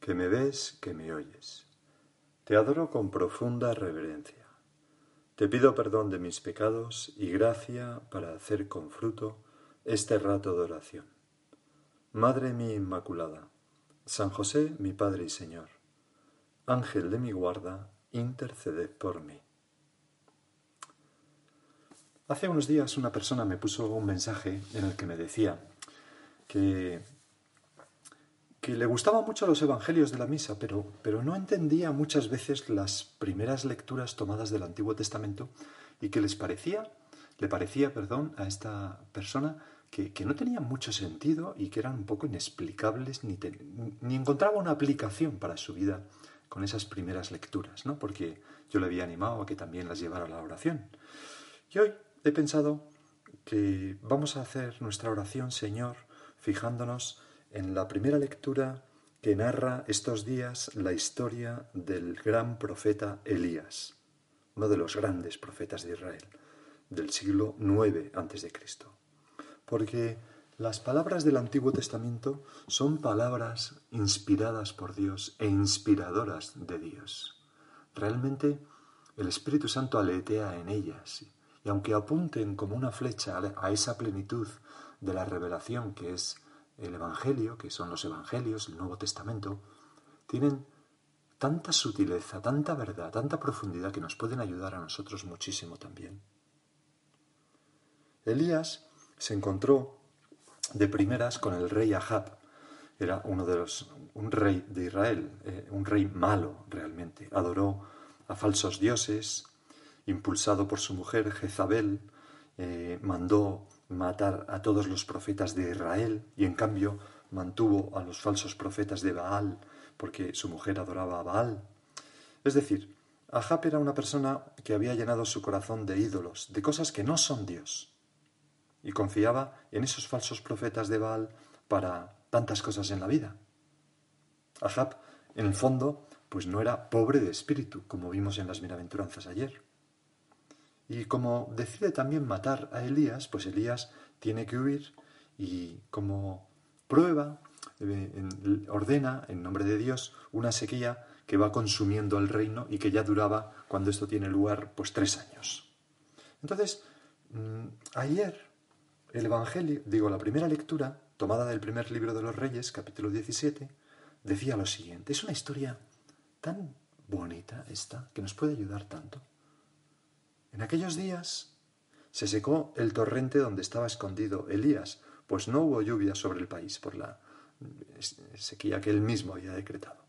que me ves, que me oyes. Te adoro con profunda reverencia. Te pido perdón de mis pecados y gracia para hacer con fruto este rato de oración. Madre mía Inmaculada, San José, mi Padre y Señor, Ángel de mi guarda, interceded por mí. Hace unos días una persona me puso un mensaje en el que me decía que, que le gustaban mucho los evangelios de la misa, pero, pero no entendía muchas veces las primeras lecturas tomadas del Antiguo Testamento y que les parecía, le parecía, perdón, a esta persona que, que no tenían mucho sentido y que eran un poco inexplicables, ni, ni encontraba una aplicación para su vida con esas primeras lecturas, ¿no? Porque yo le había animado a que también las llevara a la oración. Y hoy he pensado que vamos a hacer nuestra oración, Señor, fijándonos en la primera lectura que narra estos días la historia del gran profeta Elías, uno de los grandes profetas de Israel, del siglo IX a.C. Porque las palabras del Antiguo Testamento son palabras inspiradas por Dios e inspiradoras de Dios. Realmente el Espíritu Santo aletea en ellas y aunque apunten como una flecha a esa plenitud de la revelación que es el Evangelio, que son los Evangelios, el Nuevo Testamento, tienen tanta sutileza, tanta verdad, tanta profundidad que nos pueden ayudar a nosotros muchísimo también. Elías se encontró de primeras con el rey Ahab. Era uno de los, un rey de Israel, eh, un rey malo realmente. Adoró a falsos dioses, impulsado por su mujer Jezabel, eh, mandó matar a todos los profetas de Israel y en cambio mantuvo a los falsos profetas de Baal porque su mujer adoraba a Baal. Es decir, Ahab era una persona que había llenado su corazón de ídolos, de cosas que no son Dios y confiaba en esos falsos profetas de Baal para tantas cosas en la vida. Ahab, en el fondo, pues no era pobre de espíritu, como vimos en las bienaventuranzas ayer. Y como decide también matar a Elías, pues Elías tiene que huir y como prueba, eh, en- ordena en nombre de Dios una sequía que va consumiendo el reino y que ya duraba, cuando esto tiene lugar, pues tres años. Entonces, mm, ayer el Evangelio, digo, la primera lectura, tomada del primer libro de los Reyes, capítulo 17, decía lo siguiente. Es una historia tan bonita esta, que nos puede ayudar tanto. En aquellos días se secó el torrente donde estaba escondido Elías, pues no hubo lluvia sobre el país por la sequía que él mismo había decretado.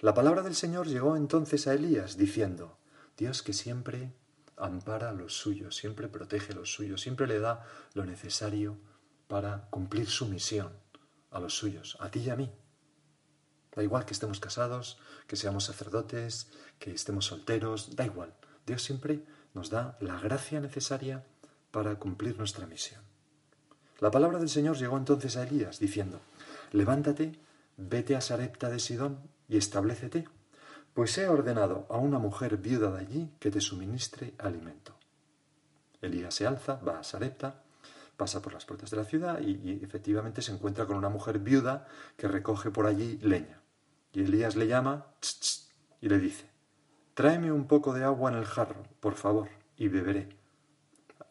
La palabra del Señor llegó entonces a Elías diciendo, Dios que siempre ampara a los suyos, siempre protege a los suyos, siempre le da lo necesario para cumplir su misión a los suyos, a ti y a mí. Da igual que estemos casados, que seamos sacerdotes, que estemos solteros, da igual. Dios siempre nos da la gracia necesaria para cumplir nuestra misión. La palabra del Señor llegó entonces a Elías diciendo, levántate, vete a Sarepta de Sidón y establecete, pues he ordenado a una mujer viuda de allí que te suministre alimento. Elías se alza, va a Sarepta, pasa por las puertas de la ciudad y, efectivamente se encuentra con una mujer viuda que recoge por allí leña. Y Elías le llama y le dice, tráeme un poco de agua en el jarro, por favor, y beberé.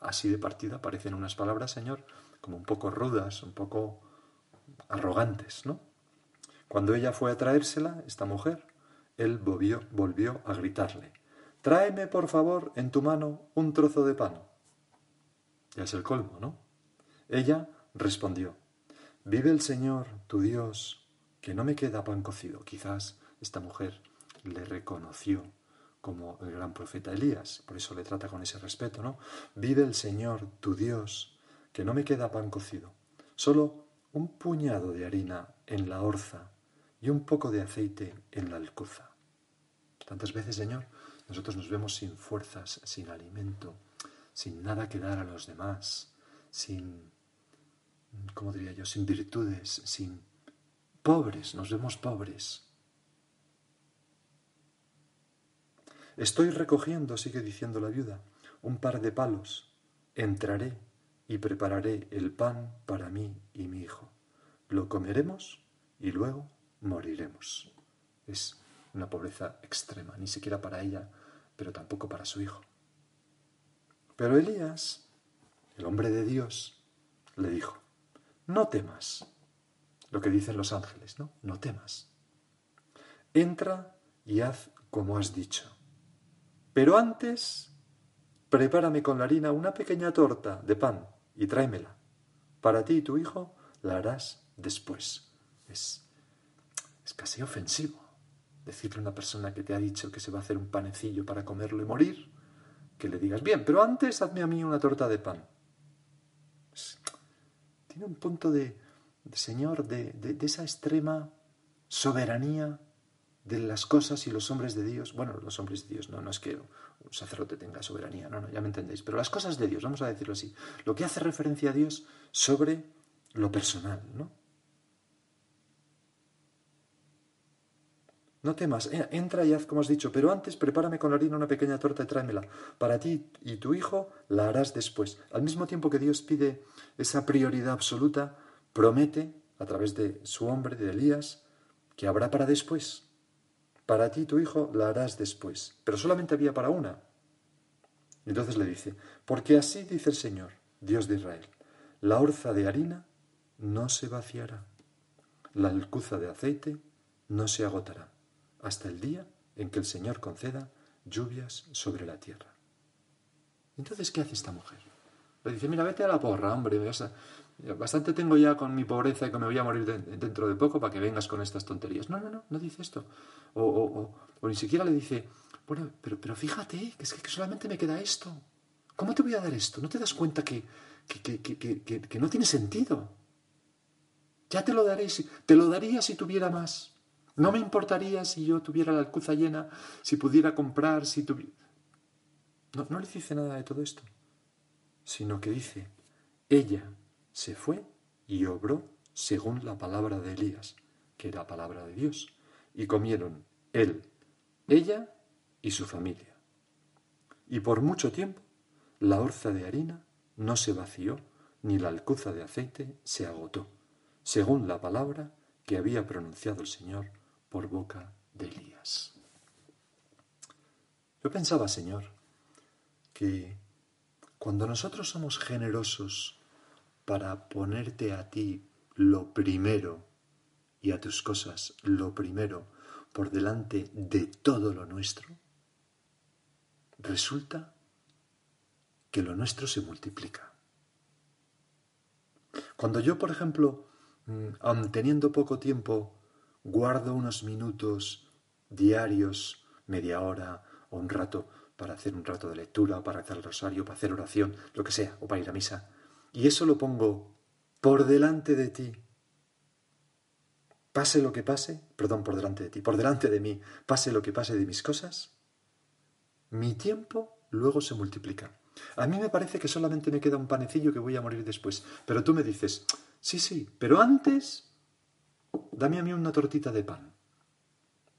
Así de partida parecen unas palabras, Señor, como un poco rudas, un poco arrogantes, ¿no? Cuando ella fue a traérsela, esta mujer, él volvió, volvió a gritarle, tráeme por favor en tu mano un trozo de pan. Ya es el colmo, ¿no? Ella respondió, vive el Señor, tu Dios, que no me queda pan cocido. Quizás esta mujer le reconoció como el gran profeta Elías, por eso le trata con ese respeto, ¿no? Vive el Señor, tu Dios, que no me queda pan cocido, solo un puñado de harina en la orza y un poco de aceite en la alcuza. Tantas veces, Señor, nosotros nos vemos sin fuerzas, sin alimento, sin nada que dar a los demás, sin, ¿cómo diría yo?, sin virtudes, sin pobres, nos vemos pobres. Estoy recogiendo, sigue diciendo la viuda, un par de palos. Entraré y prepararé el pan para mí y mi hijo. Lo comeremos y luego moriremos. Es una pobreza extrema, ni siquiera para ella, pero tampoco para su hijo. Pero Elías, el hombre de Dios, le dijo, no temas, lo que dicen los ángeles, ¿no? No temas. Entra y haz como has dicho. Pero antes, prepárame con la harina una pequeña torta de pan y tráemela. Para ti y tu hijo la harás después. Es, es casi ofensivo decirle a una persona que te ha dicho que se va a hacer un panecillo para comerlo y morir, que le digas, bien, pero antes hazme a mí una torta de pan. tiene un punto de, Señor, de, de, esa extrema soberanía de las cosas y los hombres de Dios. Bueno, los hombres de Dios, no, no es que un sacerdote tenga soberanía, no, no, ya me entendéis, pero las cosas de Dios, vamos a decirlo así, lo que hace referencia a Dios sobre lo personal, ¿no? No temas, entra y haz como has dicho, pero antes prepárame con la harina una pequeña torta y tráemela. Para ti y tu hijo la harás después. Al mismo tiempo que Dios pide esa prioridad absoluta, promete, a través de su hombre, de Elías, que habrá para después. Para ti tu hijo la harás después. Pero solamente había para una. Entonces le dice, porque así dice el Señor, Dios de Israel, la orza de harina no se vaciará, la alcuza de aceite no se agotará hasta el día en que el Señor conceda lluvias sobre la tierra. Entonces, ¿qué hace esta mujer? Le dice, mira, vete a la porra, hombre, bastante tengo ya con mi pobreza y que me voy a morir dentro de poco para que vengas con estas tonterías. No, no, no, no dice esto. O, ni siquiera le dice, bueno, pero, pero fíjate, que es que solamente me queda esto. ¿Cómo te voy a dar esto? ¿No te das cuenta que, que, que, no tiene sentido? Ya te lo daré, te lo daría si tuviera más. No me importaría si yo tuviera la alcuza llena, si pudiera comprar, si tuviera... No, no le dice nada de todo esto, sino que dice, ella se fue y obró según la palabra de Elías, que era palabra de Dios, y comieron él, ella y su familia. Y por mucho tiempo la orza de harina no se vació, ni la alcuza de aceite se agotó, según la palabra que había pronunciado el Señor por boca de Elías. Yo pensaba, Señor, que cuando nosotros somos generosos para ponerte a ti lo primero y a tus cosas lo primero por delante de todo lo nuestro, resulta que lo nuestro se multiplica. Cuando yo, por ejemplo, mm, aun teniendo poco tiempo, guardo unos minutos diarios, media hora o un rato para hacer un rato de lectura, o para hacer el rosario, para hacer oración, lo que sea, o para ir a misa. Y eso lo pongo por delante de ti. Pase lo que pase, perdón, por delante de ti, por delante de mí, pase lo que pase de mis cosas, mi tiempo luego se multiplica. A mí me parece que solamente me queda un panecillo que voy a morir después, pero tú me dices, sí, sí, pero antes dame a mí una tortita de pan.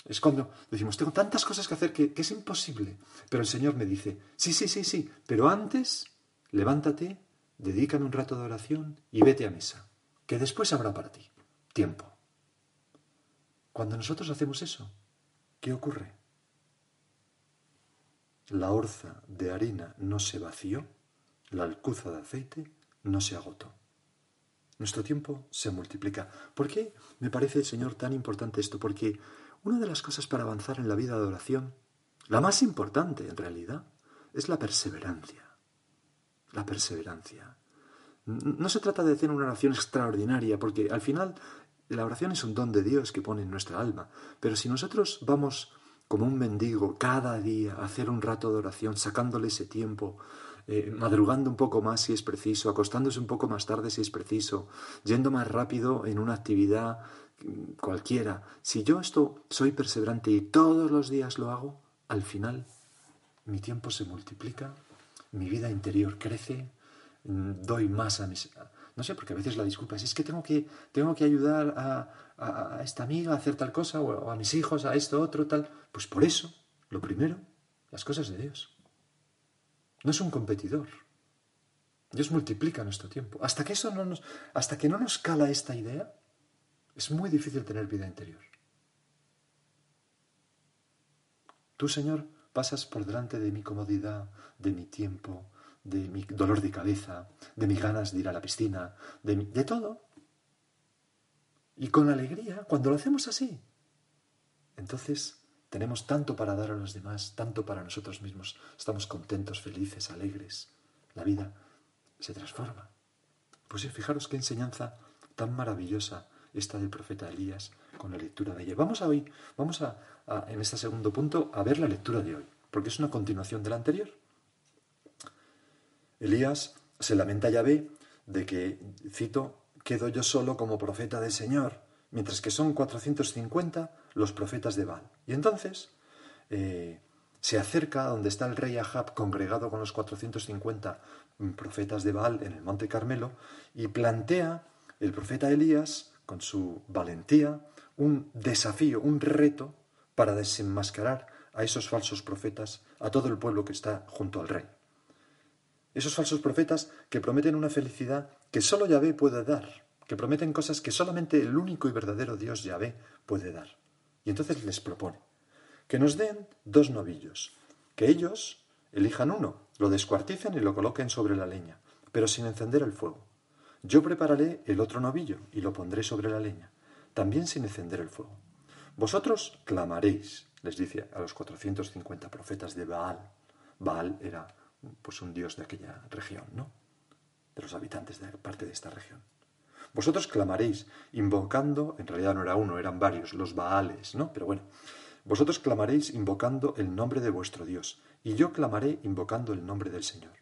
Es cuando decimos, tengo tantas cosas que hacer que, es imposible. Pero el Señor me dice, sí, sí, sí, sí, pero antes levántate, dedícame un rato de oración y vete a misa, que después habrá para ti tiempo. Cuando nosotros hacemos eso, ¿qué ocurre? La orza de harina no se vació, la alcuza de aceite no se agotó. Nuestro tiempo se multiplica. ¿Por qué me parece, Señor, tan importante esto? Porque una de las cosas para avanzar en la vida de oración, la más importante en realidad, es la perseverancia. La perseverancia. No se trata de hacer una oración extraordinaria, porque al final la oración es un don de Dios que pone en nuestra alma. Pero si nosotros vamos como un mendigo cada día a hacer un rato de oración, sacándole ese tiempo, eh, madrugando un poco más si es preciso, acostándose un poco más tarde si es preciso, yendo más rápido en una actividad cualquiera, si yo esto soy perseverante y todos los días lo hago, al final mi tiempo se multiplica, mi vida interior crece, mm, doy más a mis... No sé, porque a veces la disculpa es, es que tengo que, tengo que ayudar a, esta amiga a hacer tal cosa, o a mis hijos a esto, otro, tal. Pues por eso, lo primero, las cosas de Dios. No es un competidor. Dios multiplica nuestro tiempo. Hasta que eso no nos, hasta que no nos cala esta idea, es muy difícil tener vida interior. Tú, Señor, pasas por delante de mi comodidad, de mi tiempo, de mi dolor de cabeza, de mis ganas de ir a la piscina, de, todo. Y con alegría, cuando lo hacemos así, entonces tenemos tanto para dar a los demás, tanto para nosotros mismos, estamos contentos, felices, alegres. La vida se transforma. Pues fijaros qué enseñanza tan maravillosa esta del profeta Elías con la lectura de ella. Vamos a hoy, vamos a, en este segundo punto a ver la lectura de hoy, porque es una continuación de la anterior. Elías se lamenta a Yahvé de que, cito, quedo yo solo como profeta del Señor, mientras que son 450 los profetas de Baal. Y entonces eh, se acerca a donde está el rey Ahab congregado con los 450 profetas de Baal en el Monte Carmelo y plantea el profeta Elías con su valentía un desafío, un reto para desenmascarar a esos falsos profetas, a todo el pueblo que está junto al rey. Esos falsos profetas que prometen una felicidad que solo Yahvé puede dar, que prometen cosas que solamente el único y verdadero Dios Yahvé puede dar. Y entonces les propone que nos den dos novillos, que ellos elijan uno, lo descuarticen y lo coloquen sobre la leña, pero sin encender el fuego. Yo prepararé el otro novillo y lo pondré sobre la leña, también sin encender el fuego. Vosotros clamaréis, les dice a los 450 profetas de Baal. Baal era pues un dios de aquella región, ¿no? De los habitantes de parte de esta región. Vosotros clamaréis, invocando, en realidad no era uno, eran varios, los Baales, ¿no? Pero bueno, vosotros clamaréis invocando el nombre de vuestro Dios, y yo clamaré invocando el nombre del Señor.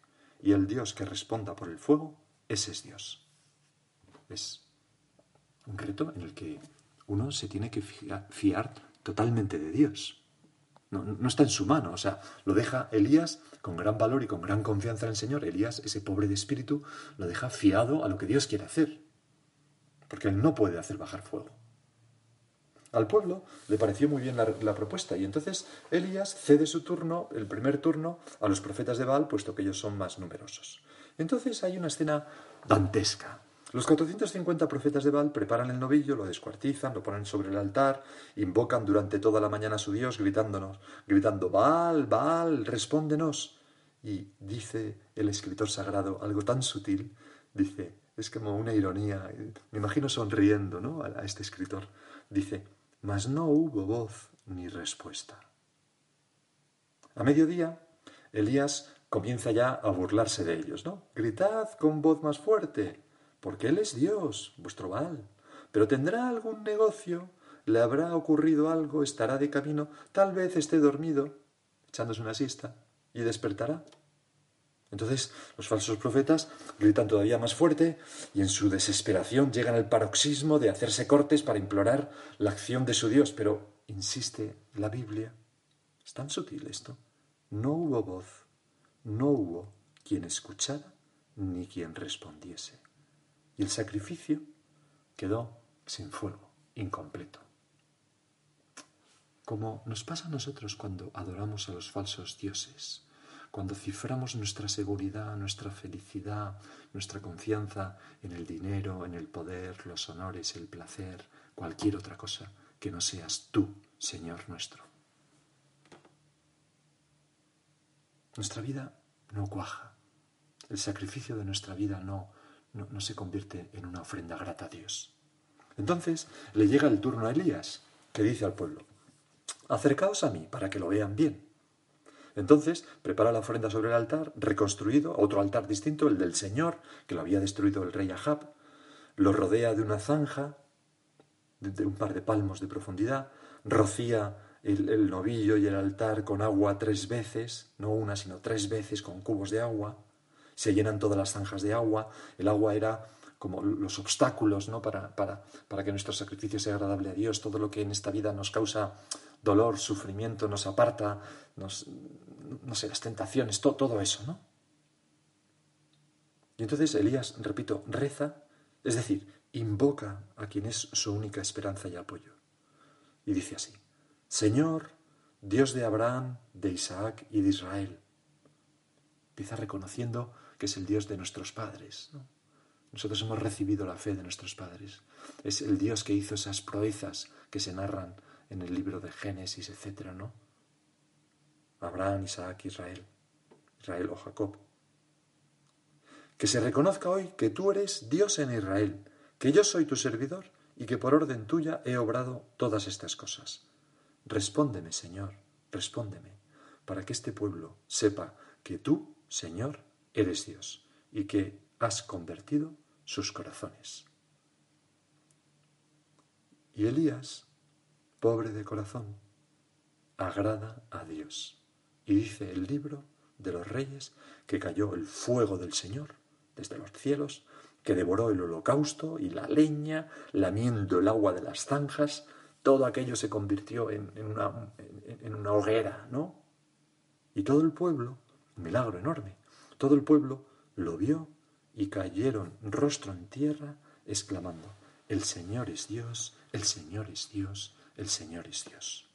Y el Dios que responda por el fuego, ese es Dios. Es un reto en el que uno se tiene que fiar totalmente de Dios. No, no, está en su mano, o sea, lo deja Elías con gran valor y con gran confianza en el Señor. Elías, ese pobre de espíritu, lo deja fiado a lo que Dios quiere hacer, porque él no puede hacer bajar fuego. Al pueblo le pareció muy bien la, propuesta y entonces Elías cede su turno, el primer turno, a los profetas de Baal, puesto que ellos son más numerosos. Entonces hay una escena dantesca. Los 450 profetas de Baal preparan el novillo, lo descuartizan, lo ponen sobre el altar, invocan durante toda la mañana a su Dios, gritándonos, gritando, Baal, Baal, respóndenos. Y dice el escritor sagrado algo tan sutil, dice, es como una ironía, me imagino sonriendo ¿no? a este escritor, dice, mas no hubo voz ni respuesta. A mediodía, Elías comienza ya a burlarse de ellos, ¿no? Gritad con voz más fuerte, porque Él es Dios, vuestro Baal. Pero tendrá algún negocio, le habrá ocurrido algo, estará de camino, tal vez esté dormido, echándose una siesta, y despertará. Entonces los falsos profetas gritan todavía más fuerte y en su desesperación llegan al paroxismo de hacerse cortes para implorar la acción de su Dios. Pero, insiste la Biblia, es tan sutil esto, no hubo voz, no hubo quien escuchara ni quien respondiese. Y el sacrificio quedó sin fuego, incompleto. Como nos pasa a nosotros cuando adoramos a los falsos dioses cuando ciframos nuestra seguridad, nuestra felicidad, nuestra confianza en el dinero, en el poder, los honores, el placer, cualquier otra cosa que no seas tú, Señor nuestro. Nuestra vida no cuaja. El sacrificio de nuestra vida no, no, se convierte en una ofrenda grata a Dios. Entonces le llega el turno a Elías, que dice al pueblo, acercaos a mí para que lo vean bien. Entonces prepara la ofrenda sobre el altar, reconstruido, otro altar distinto, el del Señor, que lo había destruido el rey Ahab, lo rodea de una zanja de un par de palmos de profundidad, rocía el, novillo y el altar con agua tres veces, no una, sino tres veces con cubos de agua, se llenan todas las zanjas de agua, el agua era como los obstáculos ¿no? para, para, para que nuestro sacrificio sea agradable a Dios, todo lo que en esta vida nos causa dolor, sufrimiento, nos aparta, nos, no sé, las tentaciones, todo, todo eso, ¿no? Y entonces Elías, repito, reza, es decir, invoca a quien es su única esperanza y apoyo. Y dice así, Señor, Dios de Abraham, de Isaac y de Israel. Empieza reconociendo que es el Dios de nuestros padres. Nosotros hemos recibido la fe de nuestros padres. Es el Dios que hizo esas proezas que se narran en el libro de Génesis, etc. ¿no? Abraham, Isaac, Israel, Israel o Jacob. Que se reconozca hoy que tú eres Dios en Israel, que yo soy tu servidor y que por orden tuya he obrado todas estas cosas. Respóndeme, Señor, respóndeme, para que este pueblo sepa que tú, Señor, eres Dios y que has convertido sus corazones. Y Elías, pobre de corazón, agrada a Dios. Y dice el libro de los reyes que cayó el fuego del Señor desde los cielos, que devoró el holocausto y la leña, lamiendo el agua de las zanjas, todo aquello se convirtió en, una, en una hoguera, ¿no? Y todo el pueblo, milagro enorme, todo el pueblo lo vio y cayeron rostro en tierra, exclamando, El Señor es Dios, el Señor es Dios, el Señor es Dios.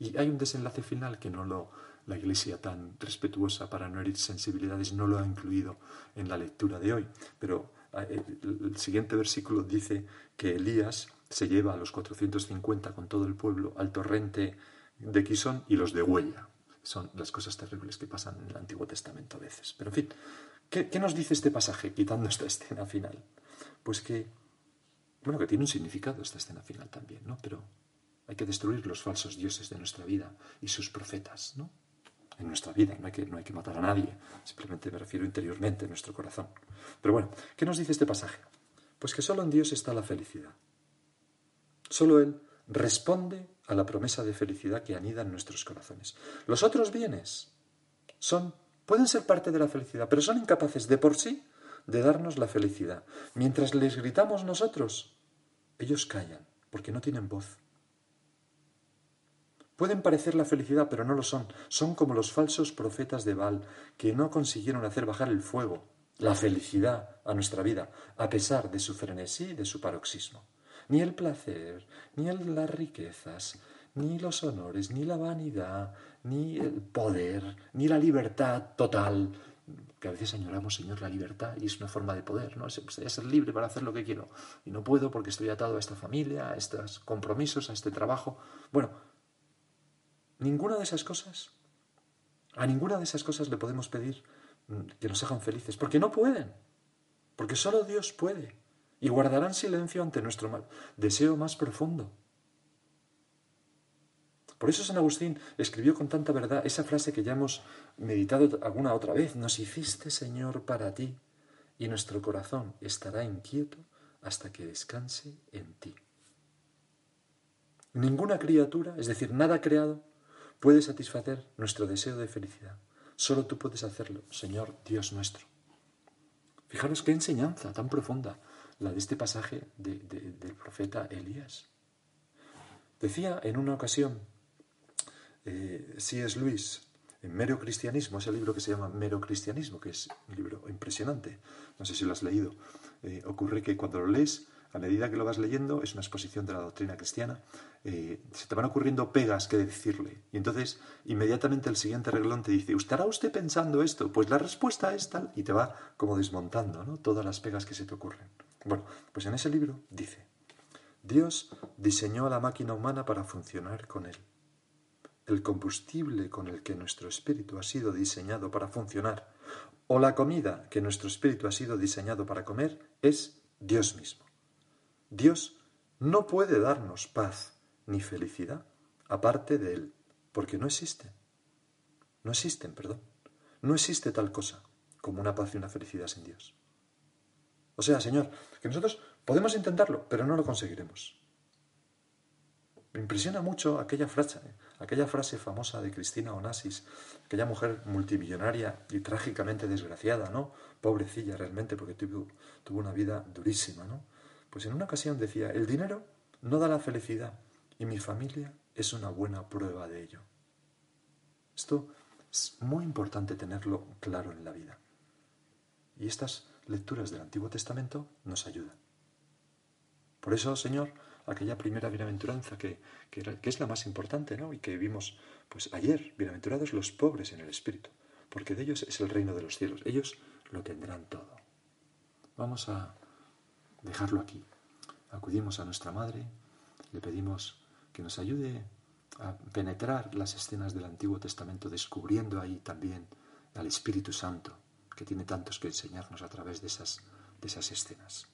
Y hay un desenlace final que no lo, la Iglesia tan respetuosa para no herir sensibilidades no lo ha incluido en la lectura de hoy, pero eh, el siguiente versículo dice que Elías se lleva a los 450 con todo el pueblo al torrente de Quisón y los de Huella. Son las cosas terribles que pasan en el Antiguo Testamento a veces. Pero en fin, ¿qué, nos dice este pasaje quitando esta escena final? Pues que, bueno, que tiene un significado esta escena final también, ¿no? Pero hay que destruir los falsos dioses de nuestra vida y sus profetas, ¿no? En nuestra vida, no hay, que, no hay que matar a nadie, simplemente me refiero interiormente en nuestro corazón. Pero bueno, ¿qué nos dice este pasaje? Pues que solo en Dios está la felicidad. Solo Él responde a la promesa de felicidad que anida en nuestros corazones. Los otros bienes son, pueden ser parte de la felicidad, pero son incapaces de por sí de darnos la felicidad. Mientras les gritamos nosotros, ellos callan, porque no tienen voz. Pueden parecer la felicidad, pero no lo son. Son como los falsos profetas de Baal, que no consiguieron hacer bajar el fuego, la felicidad a nuestra vida, a pesar de su frenesí y de su paroxismo. Ni el placer, ni las riquezas, ni los honores, ni la vanidad, ni el poder, ni la libertad total, que a veces añoramos, Señor, la libertad y es una forma de poder, ¿no? Sería ser libre para hacer lo que quiero y no puedo porque estoy atado a esta familia, a estos compromisos, a este trabajo. Bueno, Ninguna de esas cosas, a ninguna de esas cosas le podemos pedir mm, que nos hagan felices, porque no pueden, porque solo Dios puede, y guardarán silencio ante nuestro deseo más profundo. Por eso San Agustín escribió con tanta verdad esa frase que ya hemos meditado alguna otra vez, nos hiciste Señor para ti, y nuestro corazón estará inquieto hasta que descanse en ti. Ninguna criatura, es decir, nada creado, puede satisfacer nuestro deseo de felicidad. Solo tú puedes hacerlo, Señor Dios nuestro. Fijaros qué enseñanza tan profunda la de este pasaje del profeta Elías. Decía en una ocasión eh, C.S. Luis, en Mero Cristianismo, ese libro que se llama Mero Cristianismo, que es un libro impresionante, no sé si lo has leído, eh, ocurre que cuando lo lees a medida que lo vas leyendo, es una exposición de la doctrina cristiana, eh, se te van ocurriendo pegas que decirle. Y entonces, inmediatamente el siguiente reglón te dice, ¿estará usted pensando esto? Pues la respuesta es tal, y te va como desmontando ¿no? todas las pegas que se te ocurren. Bueno, pues en ese libro dice, Dios diseñó a la máquina humana para funcionar con él. El combustible con el que nuestro espíritu ha sido diseñado para funcionar, o la comida que nuestro espíritu ha sido diseñado para comer, es Dios mismo. Dios no puede darnos paz ni felicidad aparte de Él, porque no existen. No existen, perdón. No existe tal cosa como una paz y una felicidad sin Dios. O sea, Señor, que nosotros podemos intentarlo, pero no lo conseguiremos. Me impresiona mucho aquella frase, aquella frase famosa de Cristina Onassis, aquella mujer multimillonaria y trágicamente desgraciada, ¿no? Pobrecilla realmente, porque tuvo, tuvo una vida durísima, ¿no? Pues en una ocasión decía, el dinero no da la felicidad y mi familia es una buena prueba de ello. Esto es muy importante tenerlo claro en la vida. Y estas lecturas del Antiguo Testamento nos ayudan. Por eso, Señor, aquella primera bienaventuranza que, que, es la más importante, ¿no? Y que vimos pues ayer, bienaventurados los pobres en el espíritu, porque de ellos es el reino de los cielos. Ellos lo tendrán todo. Vamos a dejarlo aquí. Acudimos a nuestra madre, le pedimos que nos ayude a penetrar las escenas del Antiguo Testamento, descubriendo ahí también al Espíritu Santo, que tiene tantos que enseñarnos a través de esas, de esas escenas.